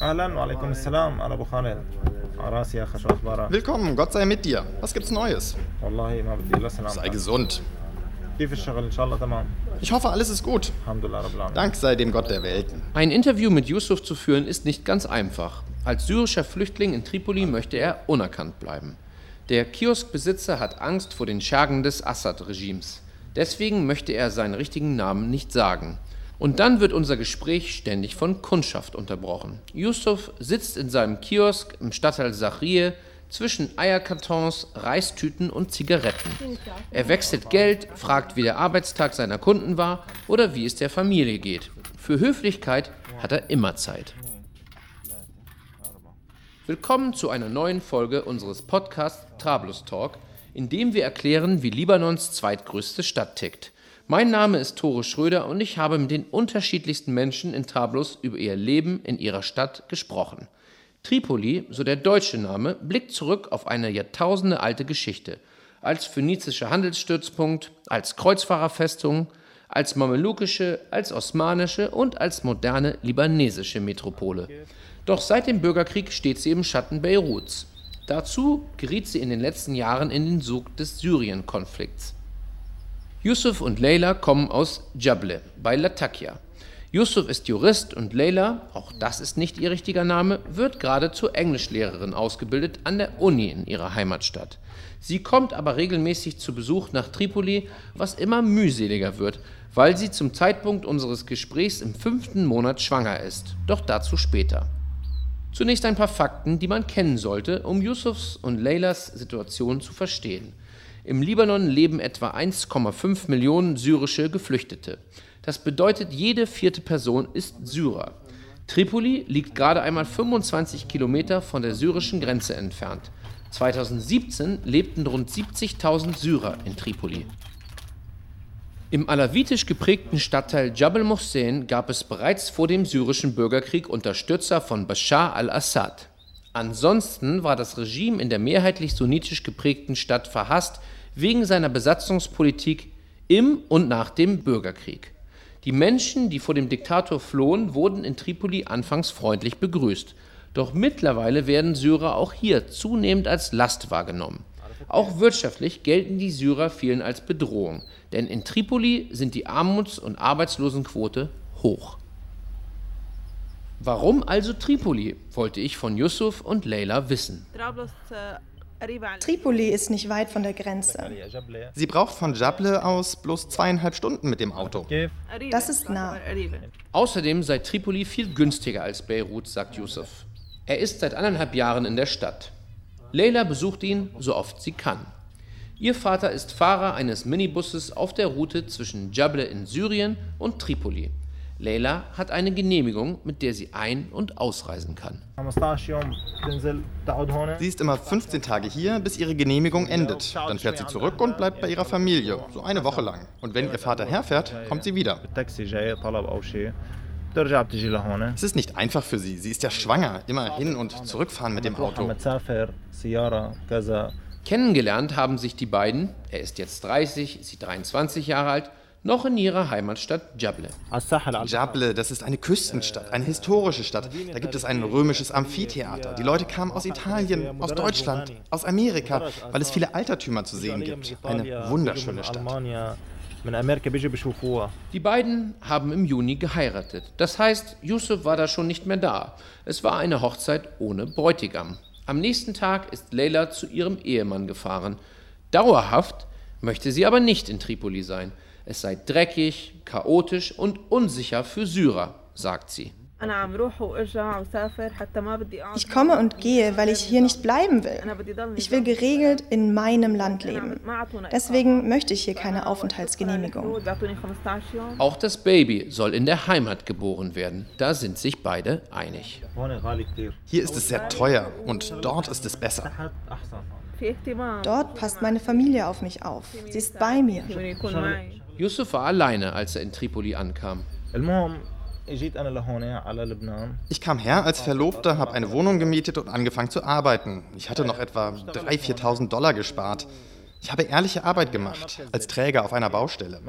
Alan, alaikum assalam, ala Bukhari. Willkommen, Gott sei mit dir. Was gibt's Neues? Sei gesund. Ich hoffe, alles ist gut. Dank sei dem Gott der Welten. Ein Interview mit Yusuf zu führen ist nicht ganz einfach. Als syrischer Flüchtling in Tripoli möchte er unerkannt bleiben. Der Kioskbesitzer hat Angst vor den Schergen des Assad-Regimes. Deswegen möchte er seinen richtigen Namen nicht sagen. Und dann wird unser Gespräch ständig von Kundschaft unterbrochen. Yusuf sitzt in seinem Kiosk im Stadtteil Sachrie zwischen Eierkartons, Reistüten und Zigaretten. Er wechselt Geld, fragt, wie der Arbeitstag seiner Kunden war oder wie es der Familie geht. Für Höflichkeit hat er immer Zeit. Willkommen zu einer neuen Folge unseres Podcasts Trablus Talk, in dem wir erklären, wie Libanons zweitgrößte Stadt tickt. Mein Name ist Tore Schröder und ich habe mit den unterschiedlichsten Menschen in Trablus über ihr Leben in ihrer Stadt gesprochen. Tripoli, so der deutsche Name, blickt zurück auf eine jahrtausendealte Geschichte. Als phönizischer Handelsstützpunkt, als Kreuzfahrerfestung, als mamelukische, als osmanische und als moderne libanesische Metropole. Doch seit dem Bürgerkrieg steht sie im Schatten Beiruts. Dazu geriet sie in den letzten Jahren in den Sog des Syrien-Konflikts. Yusuf und Leila kommen aus Jable bei Latakia. Yusuf ist Jurist und Leila, auch das ist nicht ihr richtiger Name, wird gerade zur Englischlehrerin ausgebildet an der Uni in ihrer Heimatstadt. Sie kommt aber regelmäßig zu Besuch nach Tripoli, was immer mühseliger wird, weil sie zum Zeitpunkt unseres Gesprächs im fünften Monat schwanger ist. Doch dazu später. Zunächst ein paar Fakten, die man kennen sollte, um Yusufs und Leylas Situation zu verstehen. Im Libanon leben etwa 1,5 Millionen syrische Geflüchtete. Das bedeutet, jede vierte Person ist Syrer. Tripoli liegt gerade einmal 25 Kilometer von der syrischen Grenze entfernt. 2017 lebten rund 70.000 Syrer in Tripoli. Im alawitisch geprägten Stadtteil Jabal Mohsen gab es bereits vor dem syrischen Bürgerkrieg Unterstützer von Bashar al-Assad. Ansonsten war das Regime in der mehrheitlich sunnitisch geprägten Stadt verhasst wegen seiner Besatzungspolitik im und nach dem Bürgerkrieg. Die Menschen, die vor dem Diktator flohen, wurden in Tripoli anfangs freundlich begrüßt. Doch mittlerweile werden Syrer auch hier zunehmend als Last wahrgenommen. Auch wirtschaftlich gelten die Syrer vielen als Bedrohung, denn in Tripoli sind die Armuts- und Arbeitslosenquote hoch. Warum also Tripoli, wollte ich von Yusuf und Leila wissen. Tripoli ist nicht weit von der Grenze. Sie braucht von Jable aus bloß zweieinhalb Stunden mit dem Auto. Das ist nah. Außerdem sei Tripoli viel günstiger als Beirut, sagt Yusuf. Er ist seit anderthalb Jahren in der Stadt. Leila besucht ihn so oft sie kann. Ihr Vater ist Fahrer eines Minibusses auf der Route zwischen Jable in Syrien und Tripoli. Leila hat eine Genehmigung, mit der sie ein- und ausreisen kann. Sie ist immer 15 Tage hier, bis ihre Genehmigung endet. Dann fährt sie zurück und bleibt bei ihrer Familie, so eine Woche lang. Und wenn ihr Vater herfährt, kommt sie wieder. Es ist nicht einfach für sie. Sie ist ja schwanger. Immer hin und zurückfahren mit dem Auto. Kennengelernt haben sich die beiden. Er ist jetzt 30, sie 23 Jahre alt noch in ihrer Heimatstadt Jable. Jable, das ist eine Küstenstadt, eine historische Stadt. Da gibt es ein römisches Amphitheater. Die Leute kamen aus Italien, aus Deutschland, aus Amerika, weil es viele Altertümer zu sehen gibt. Eine wunderschöne Stadt. Die beiden haben im Juni geheiratet. Das heißt, Yusuf war da schon nicht mehr da. Es war eine Hochzeit ohne Bräutigam. Am nächsten Tag ist Leila zu ihrem Ehemann gefahren. Dauerhaft möchte sie aber nicht in Tripoli sein. Es sei dreckig, chaotisch und unsicher für Syrer, sagt sie. Ich komme und gehe, weil ich hier nicht bleiben will. Ich will geregelt in meinem Land leben. Deswegen möchte ich hier keine Aufenthaltsgenehmigung. Auch das Baby soll in der Heimat geboren werden. Da sind sich beide einig. Hier ist es sehr teuer und dort ist es besser. Dort passt meine Familie auf mich auf. Sie ist bei mir. Yusuf war alleine, als er in Tripoli ankam. Ich kam her als Verlobter, habe eine Wohnung gemietet und angefangen zu arbeiten. Ich hatte noch etwa 3.000, 4.000 Dollar gespart. Ich habe ehrliche Arbeit gemacht, als Träger auf einer Baustelle.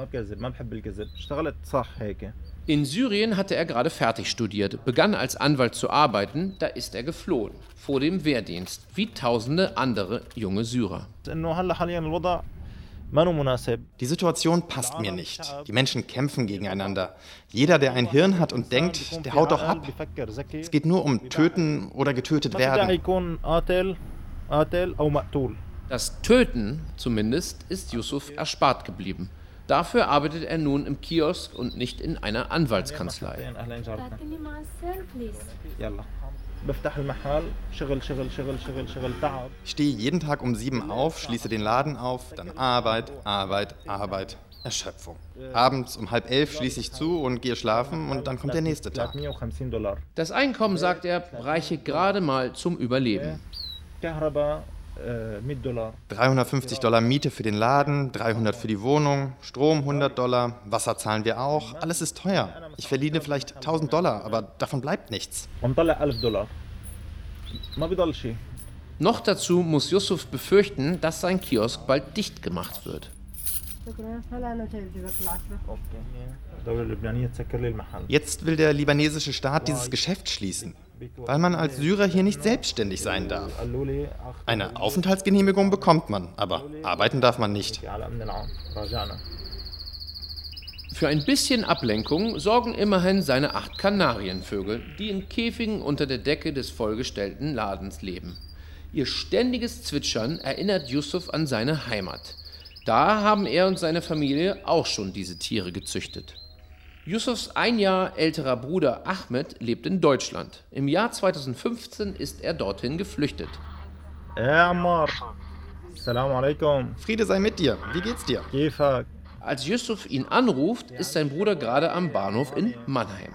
In Syrien hatte er gerade fertig studiert, begann als Anwalt zu arbeiten, da ist er geflohen, vor dem Wehrdienst, wie tausende andere junge Syrer. Die Situation passt mir nicht. Die Menschen kämpfen gegeneinander. Jeder, der ein Hirn hat und denkt, der haut doch ab. Es geht nur um Töten oder getötet werden. Das Töten zumindest ist Yusuf erspart geblieben. Dafür arbeitet er nun im Kiosk und nicht in einer Anwaltskanzlei. Ich stehe jeden Tag um sieben auf, schließe den Laden auf, dann Arbeit, Arbeit, Arbeit. Erschöpfung. Abends um halb elf schließe ich zu und gehe schlafen und dann kommt der nächste Tag. Das Einkommen, sagt er, reiche gerade mal zum Überleben mit Dollar. 350 Dollar Miete für den Laden, 300 für die Wohnung, Strom 100 Dollar, Wasser zahlen wir auch. Alles ist teuer. Ich verdiene vielleicht 1000 Dollar, aber davon bleibt nichts. Noch dazu muss Yusuf befürchten, dass sein Kiosk bald dicht gemacht wird. Jetzt will der libanesische Staat dieses Geschäft schließen weil man als Syrer hier nicht selbstständig sein darf. Eine Aufenthaltsgenehmigung bekommt man, aber arbeiten darf man nicht. Für ein bisschen Ablenkung sorgen immerhin seine acht Kanarienvögel, die in Käfigen unter der Decke des vollgestellten Ladens leben. Ihr ständiges Zwitschern erinnert Yusuf an seine Heimat. Da haben er und seine Familie auch schon diese Tiere gezüchtet. Yusufs ein Jahr älterer Bruder Ahmed lebt in Deutschland. Im Jahr 2015 ist er dorthin geflüchtet. Ja, Ammar. Salam alaikum. Friede sei mit dir. Wie geht's dir? Gefak. Als Yusuf ihn anruft, ist sein Bruder gerade am Bahnhof in Mannheim.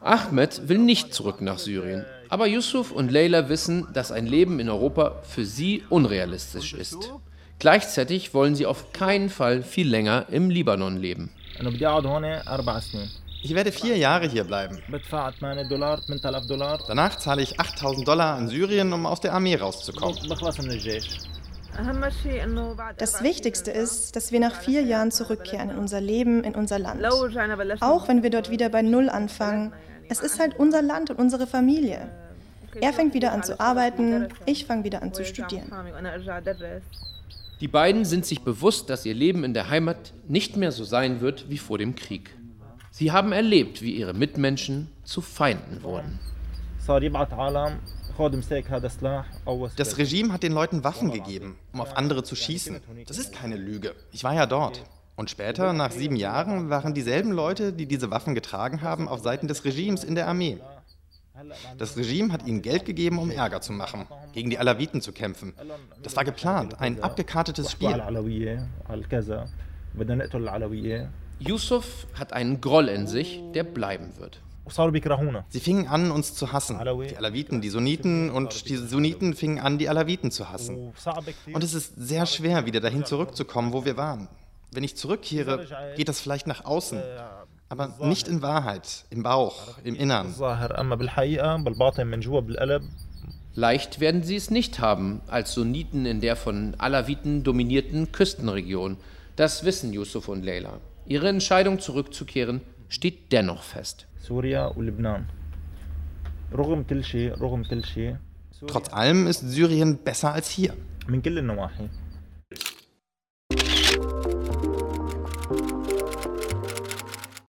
Ahmed will nicht zurück nach Syrien. Aber Yusuf und Leila wissen, dass ein Leben in Europa für sie unrealistisch ist. Gleichzeitig wollen sie auf keinen Fall viel länger im Libanon leben. Ich werde vier Jahre hier bleiben. Danach zahle ich 8000 Dollar an Syrien, um aus der Armee rauszukommen. Das Wichtigste ist, dass wir nach vier Jahren zurückkehren in unser Leben, in unser Land. Auch wenn wir dort wieder bei Null anfangen, es ist halt unser Land und unsere Familie. Er fängt wieder an zu arbeiten, ich fange wieder an zu studieren. Die beiden sind sich bewusst, dass ihr Leben in der Heimat nicht mehr so sein wird wie vor dem Krieg. Sie haben erlebt, wie ihre Mitmenschen zu Feinden wurden. Das Regime hat den Leuten Waffen gegeben, um auf andere zu schießen. Das ist keine Lüge. Ich war ja dort. Und später, nach sieben Jahren, waren dieselben Leute, die diese Waffen getragen haben, auf Seiten des Regimes in der Armee. Das Regime hat ihnen Geld gegeben, um Ärger zu machen, gegen die Alawiten zu kämpfen. Das war geplant, ein abgekartetes Spiel. Yusuf hat einen Groll in sich, der bleiben wird. Sie fingen an, uns zu hassen. Die Alawiten, die Sunniten und die Sunniten fingen an, die Alawiten zu hassen. Und es ist sehr schwer, wieder dahin zurückzukommen, wo wir waren. Wenn ich zurückkehre, geht das vielleicht nach außen. Aber nicht in Wahrheit, im Bauch, im Innern. Leicht werden sie es nicht haben, als Sunniten in der von Alawiten dominierten Küstenregion. Das wissen Yusuf und Leila. Ihre Entscheidung zurückzukehren steht dennoch fest. Trotz allem ist Syrien besser als hier.